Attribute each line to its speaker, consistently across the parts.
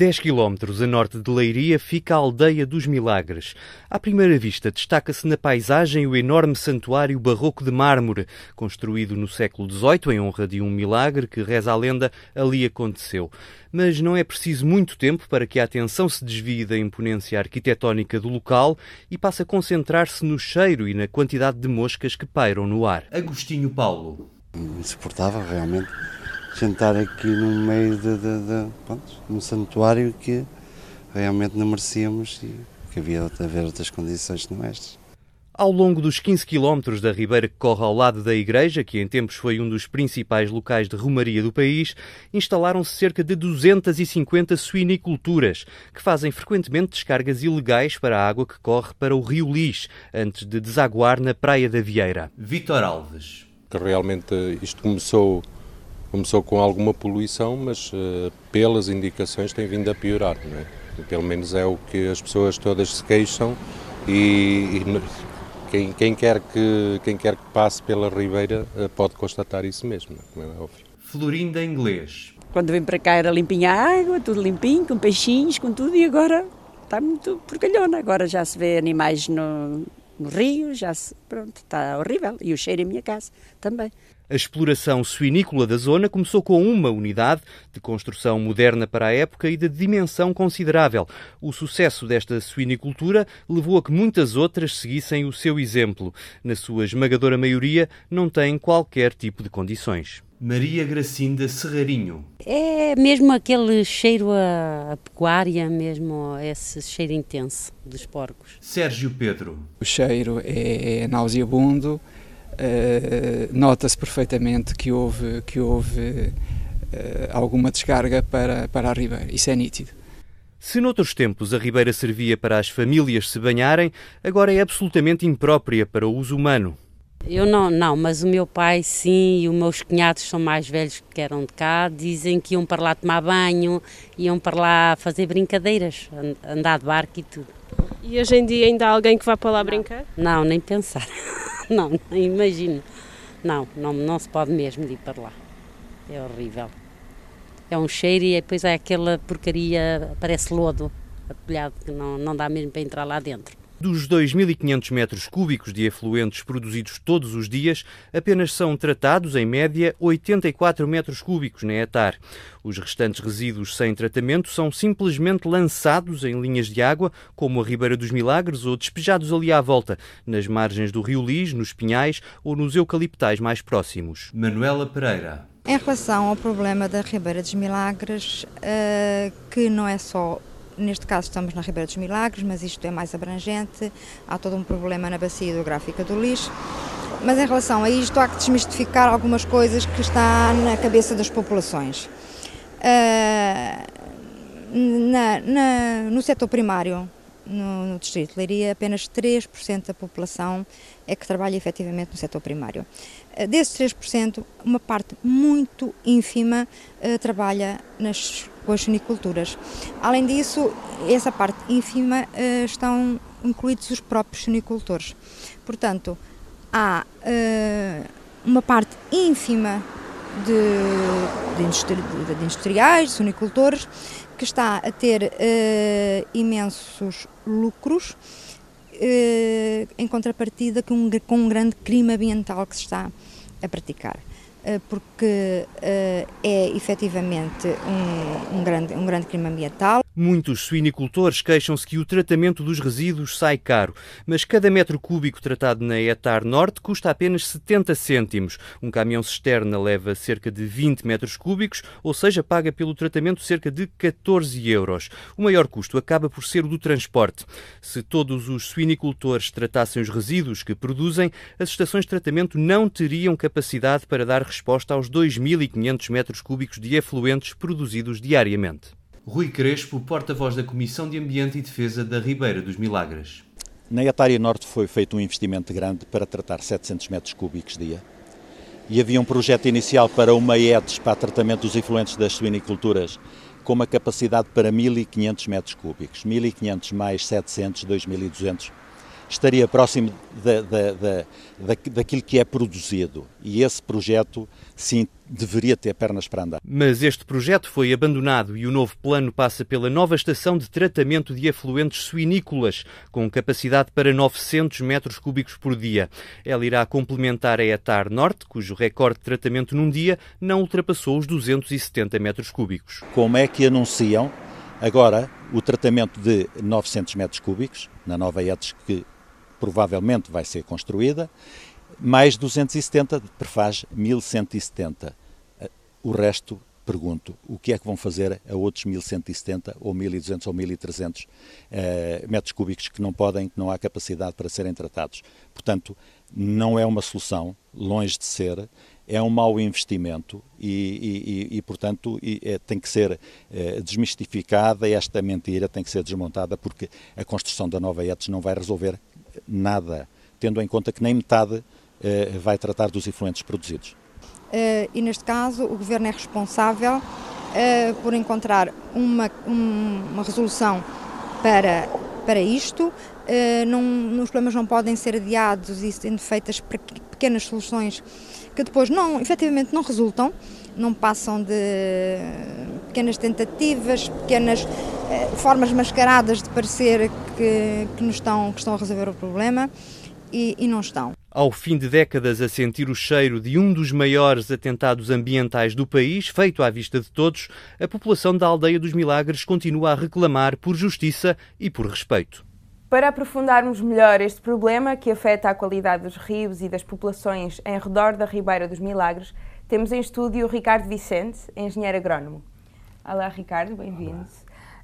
Speaker 1: 10 quilómetros a norte de Leiria fica a aldeia dos Milagres. À primeira vista, destaca-se na paisagem o enorme santuário barroco de mármore, construído no século XVIII em honra de um milagre que, reza a lenda, ali aconteceu. Mas não é preciso muito tempo para que a atenção se desvie da imponência arquitetónica do local e passe a concentrar-se no cheiro e na quantidade de moscas que pairam no ar. Agostinho Paulo.
Speaker 2: Insuportável, realmente sentar aqui no meio de, de, de pronto, um santuário que realmente não merecíamos e que havia de haver outras condições não estas.
Speaker 1: Ao longo dos 15 quilómetros da ribeira que corre ao lado da igreja, que em tempos foi um dos principais locais de romaria do país, instalaram-se cerca de 250 suiniculturas, que fazem frequentemente descargas ilegais para a água que corre para o rio Lis, antes de desaguar na Praia da Vieira. Vitor Alves.
Speaker 3: Que realmente isto começou começou com alguma poluição, mas uh, pelas indicações tem vindo a piorar. É? Pelo menos é o que as pessoas todas se queixam e, e quem, quem, quer que, quem quer que passe pela Ribeira uh, pode constatar isso mesmo, como é óbvio.
Speaker 1: Florinda Inglês.
Speaker 4: Quando vim para cá era limpinha a água, tudo limpinho, com peixinhos, com tudo, e agora está muito porcalhona. Agora já se vê animais no, no rio, já se, pronto, está horrível. E o cheiro em minha casa também.
Speaker 1: A exploração suinícola da zona começou com uma unidade de construção moderna para a época e de dimensão considerável. O sucesso desta suinicultura levou a que muitas outras seguissem o seu exemplo. Na sua esmagadora maioria, não têm qualquer tipo de condições. Maria Gracinda Serrarinho.
Speaker 5: É mesmo aquele cheiro a, a, pecuária, mesmo esse cheiro intenso dos porcos.
Speaker 1: Sérgio Pedro.
Speaker 6: O cheiro é, é nauseabundo, nota-se perfeitamente que houve, que houve uh, alguma descarga para, para a ribeira. Isso é nítido.
Speaker 1: Se noutros tempos a ribeira servia para as famílias se banharem, agora é absolutamente imprópria para o uso humano.
Speaker 5: Eu não, não, mas o meu pai sim e os meus cunhados são mais velhos que eram de cá, dizem que iam para lá tomar banho, iam para lá fazer brincadeiras, andar de barco e tudo.
Speaker 7: E hoje em dia ainda há alguém que vá para lá não, brincar?
Speaker 5: Não, nem pensar. não, imagino. Não, não, não se pode mesmo ir para lá. É horrível. É um cheiro e depois é aquela porcaria, parece lodo, atulhado, que não, não dá mesmo para entrar lá dentro.
Speaker 1: Dos 2.500 metros cúbicos de efluentes produzidos todos os dias, apenas são tratados, em média, 84 metros cúbicos na etar. Os restantes resíduos sem tratamento são simplesmente lançados em linhas de água, como a Ribeira dos Milagres, ou despejados ali à volta, nas margens do Rio Lis, nos pinhais ou nos eucaliptais mais próximos. Manuela Pereira.
Speaker 8: Em relação ao problema da Ribeira dos Milagres, uh, que não é só Neste caso estamos na Ribeira dos Milagres, mas isto é mais abrangente. Há todo um problema na bacia hidrográfica do lixo. Mas em relação a isto, há que desmistificar algumas coisas que está na cabeça das populações. Uh, na, na, no setor primário, no, no, Distrito de Leiria, apenas 3% da população é que trabalha efetivamente no setor primário. Uh, desses 3%, uma parte muito ínfima uh, trabalha nas com as soniculturas. Além disso, essa parte ínfima uh, estão incluídos os próprios sonicultores. Portanto, há uh, uma parte ínfima de, de, industri de industriais, de sonicultores, que está a ter uh, imensos lucros, em contrapartida com um, com um grande crime ambiental que se está a praticar. Eh, porque eh, é efetivamente um, um, grande, um grande crime ambiental.
Speaker 1: Muitos suinicultores queixam-se que o tratamento dos resíduos sai caro, mas cada metro cúbico tratado na Etar Norte custa apenas 70 cêntimos. Um caminhão cisterna leva cerca de 20 metros cúbicos, ou seja, paga pelo tratamento cerca de 14 euros. O maior custo acaba por ser o do transporte. Se todos os suinicultores tratassem os resíduos que produzem, as estações de tratamento não teriam capacidade para dar resposta aos 2.500 metros cúbicos de efluentes produzidos diariamente. Rui Crespo, porta-voz da Comissão de Ambiente e Defesa da Ribeira dos Milagres.
Speaker 9: Na Etária Norte foi feito um investimento grande para tratar 700 metros cúbicos dia. E havia um projeto inicial para uma EDS para tratamento dos efluentes das suiniculturas, com uma capacidade para 1.500 metros cúbicos. 1.500 mais 700, 2.200 estaria próximo da, da, da, daquilo que é produzido. E esse projeto, sim, deveria ter pernas para andar.
Speaker 1: Mas este projeto foi abandonado e o novo plano passa pela nova estação de tratamento de afluentes suinícolas, com capacidade para 900 metros cúbicos por dia. Ela irá complementar a Etar Norte, cujo recorde de tratamento num dia não ultrapassou os 270 metros cúbicos.
Speaker 9: Como é que anunciam agora o tratamento de 900 metros cúbicos, na nova ETS que provavelmente vai ser construída, mais 270 prefaz 1170. O resto, pergunto, o que é que vão fazer a outros 1170 ou 1200 ou 1300 eh, metros cúbicos que não podem, que não há capacidade para serem tratados? Portanto, não é uma solução, longe de ser, é um mau investimento e, e, e portanto, e, é, tem que ser é, desmistificada esta mentira tem que ser desmontada porque a construção da nova ETS não vai resolver nada, tendo em conta que nem metade é, vai tratar dos efluentes produzidos.
Speaker 8: Uh, e neste caso o Governo é responsável uh, por encontrar uma, um, uma resolução para, para isto. Não, os problemas não podem ser adiados e sendo feitas pequenas soluções que depois não, efetivamente não resultam, não passam de pequenas tentativas, pequenas formas mascaradas de parecer que, que, nos estão, que estão a resolver o problema e, e não estão.
Speaker 1: Ao fim de décadas a sentir o cheiro de um dos maiores atentados ambientais do país, feito à vista de todos, a população da Aldeia dos Milagres continua a reclamar por justiça e por respeito.
Speaker 10: Para aprofundarmos melhor este problema que afeta a qualidade dos rios e das populações em redor da Ribeira dos Milagres, temos em estúdio o Ricardo Vicente, engenheiro agrónomo. Olá, Ricardo, bem-vindo.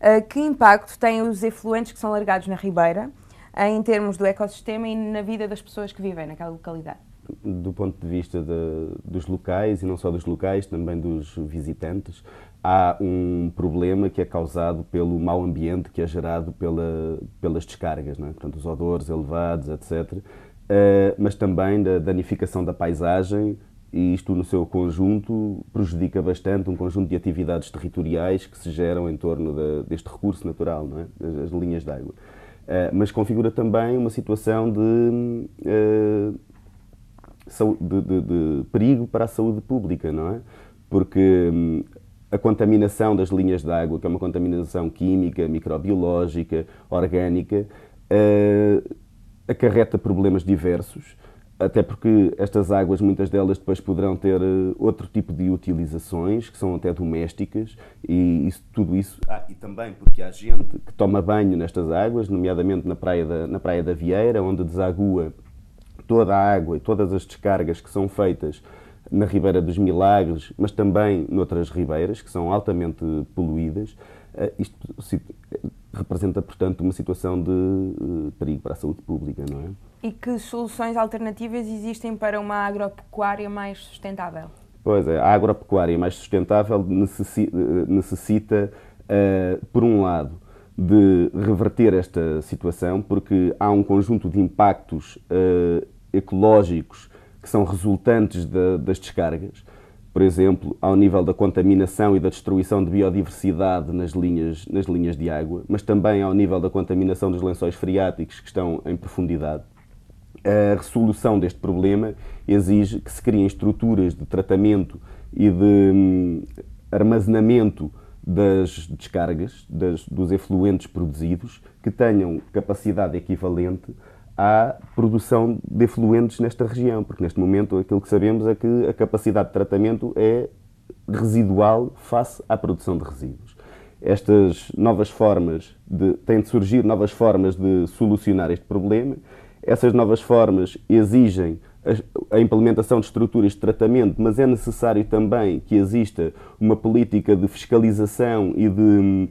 Speaker 10: Ah, que impacto têm os efluentes que são largados na Ribeira em termos do ecossistema e na vida das pessoas que vivem naquela localidade?
Speaker 11: Do ponto de vista de, dos locais, e não só dos locais, também dos visitantes, há um problema que é causado pelo mau ambiente que é gerado pela, pelas descargas, não é? portanto, os odores elevados, etc. Uh, eh, mas também da danificação da paisagem, e isto no seu conjunto prejudica bastante um conjunto de atividades territoriais que se geram em torno de, deste recurso natural, não é? as, as linhas de água. Uh, mas configura também uma situação de, uh, de, de, de, perigo para a saúde pública, não é? Porque um, a contaminação das linhas de água, que é uma contaminação química, microbiológica, orgânica, uh, acarreta problemas diversos até porque estas águas, muitas delas depois poderão ter uh, outro tipo de utilizações, que são até domésticas, e isso, tudo isso. Ah, e também porque há gente que toma banho nestas águas, nomeadamente na praia da, na praia da Vieira, onde desagua toda a água e todas as descargas que são feitas na Ribeira dos Milagres, mas também noutras ribeiras, que são altamente poluídas. Uh, isto representa, portanto, uma situação de uh, perigo para a saúde pública, não é?
Speaker 10: E que soluções alternativas existem para uma agropecuária mais sustentável?
Speaker 11: Pois é, a agropecuária mais sustentável necessita, uh, por um lado, de reverter esta situação, porque há um conjunto de impactos uh, ecológicos que são resultantes de, das descargas. Por exemplo, ao nível da contaminação e da destruição de biodiversidade nas linhas, nas linhas de água, mas também ao nível da contaminação dos lençóis freáticos que estão em profundidade a resolução deste problema exige que se criem estruturas de tratamento e de hum, armazenamento das descargas, das, dos efluentes produzidos, que tenham capacidade equivalente à produção de efluentes nesta região, porque neste momento aquilo que sabemos é que a capacidade de tratamento é residual face à produção de resíduos. Estas novas formas de, têm de surgir novas formas de solucionar este problema essas novas formas exigem a implementação de estruturas de tratamento, mas é necessário também que exista uma política de fiscalização e de hum,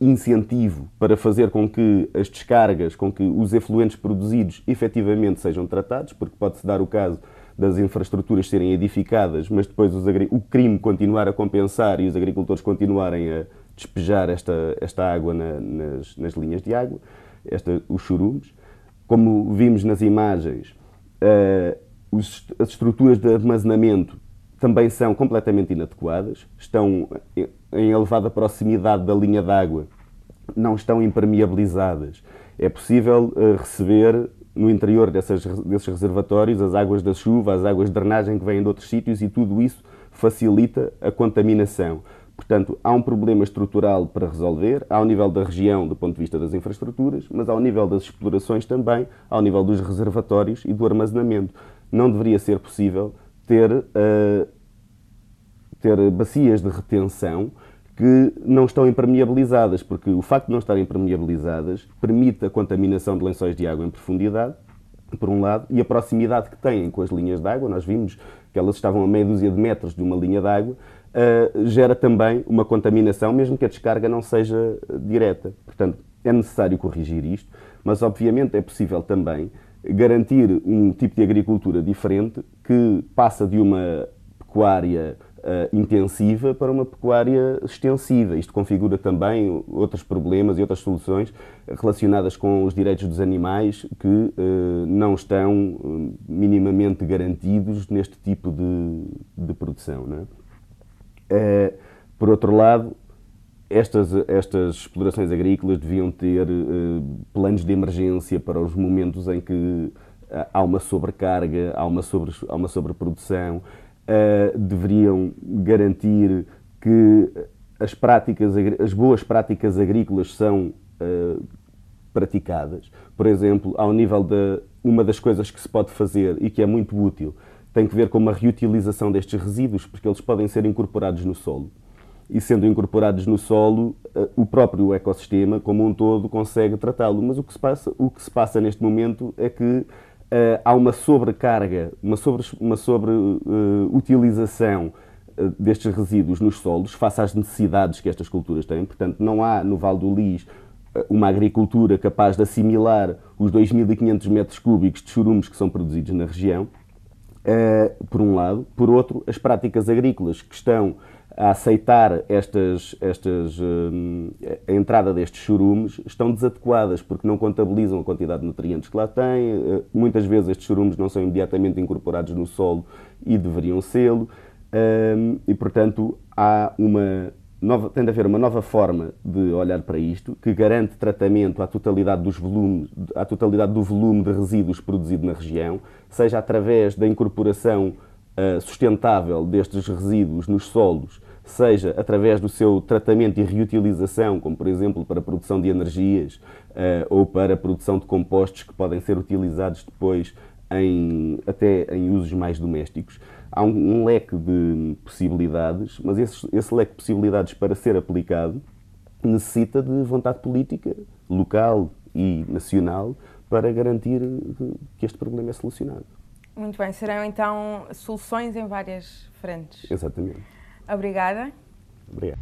Speaker 11: incentivo para fazer com que as descargas, com que os efluentes produzidos efetivamente sejam tratados, porque pode-se dar o caso das infraestruturas serem edificadas, mas depois o crime continuar a compensar e os agricultores continuarem a despejar esta, esta água na, nas, nas, linhas de água, esta, os churumes. Como vimos nas imagens, os, as estruturas de armazenamento também são completamente inadequadas, estão em elevada proximidade da linha d'água, não estão impermeabilizadas. É possível uh, receber no interior dessas, desses reservatórios as águas da chuva, as águas de drenagem que vêm de outros sítios e tudo isso facilita a contaminação. Portanto, há um problema estrutural para resolver, ao nível da região, do ponto de vista das infraestruturas, mas ao nível das explorações também, ao nível dos reservatórios e do armazenamento. Não deveria ser possível ter, uh, ter bacias de retenção que não estão impermeabilizadas, porque o facto de não estarem impermeabilizadas permite a contaminação de lençóis de água em profundidade, por um lado, e a proximidade que têm com as linhas de água, nós vimos que elas estavam a meia dúzia de metros de uma linha de água, uh, gera também uma contaminação, mesmo que a descarga não seja direta. Portanto, é necessário corrigir isto, mas obviamente é possível também garantir um tipo de agricultura diferente que passa de uma pecuária uh, intensiva para uma pecuária extensiva. Isto configura também outros problemas e outras soluções relacionadas com os direitos dos animais que uh, não estão minimamente garantidos neste tipo de, de produção. Não é? Eh, por outro lado, estas, estas explorações agrícolas deviam ter uh, planos de emergência para os momentos em que uh, há uma sobrecarga, há uma, sobre, há uma sobreprodução, uh, deveriam garantir que as, práticas, as boas práticas agrícolas são praticadas. Por exemplo, ao nível de uma das coisas que se pode fazer e que é muito útil tem que ver com uma reutilização destes resíduos, porque eles podem ser incorporados no solo. E sendo incorporados no solo, eh, o próprio ecossistema, como um todo, consegue tratá-lo. Mas o que, se passa, o que se passa neste momento é que uh, há uma sobrecarga, uma sobre-utilização uma sobre, uh, utilização, destes resíduos nos solos, face às necessidades que estas culturas têm. Portanto, não há no Vale do Lis uma agricultura capaz de assimilar os 2.500 metros cúbicos de churumes que são produzidos na região uh, por um lado. Por outro, as práticas agrícolas que estão a aceitar estas, estas, uh, a entrada destes churumes estão desadequadas porque não contabilizam a quantidade de nutrientes que lá têm. Uh, muitas vezes estes churumes não são imediatamente incorporados no solo e deveriam sê-lo. e, portanto, há uma nova, tem de haver uma nova forma de olhar para isto, que garante tratamento à totalidade, dos volumes, à totalidade do volume de resíduos produzido na região, seja através da incorporação uh, sustentável destes resíduos nos solos, seja através do seu tratamento e reutilização, como por exemplo para a produção de energias uh, ou para a produção de compostos que podem ser utilizados depois em, até em usos mais domésticos há um, um leque de possibilidades, mas esse, esse leque de possibilidades para ser aplicado necessita de vontade política local e nacional para garantir que este problema é solucionado.
Speaker 10: Muito bem, serão então soluções em várias frentes.
Speaker 11: Exatamente.
Speaker 10: Obrigada.
Speaker 11: Obrigado.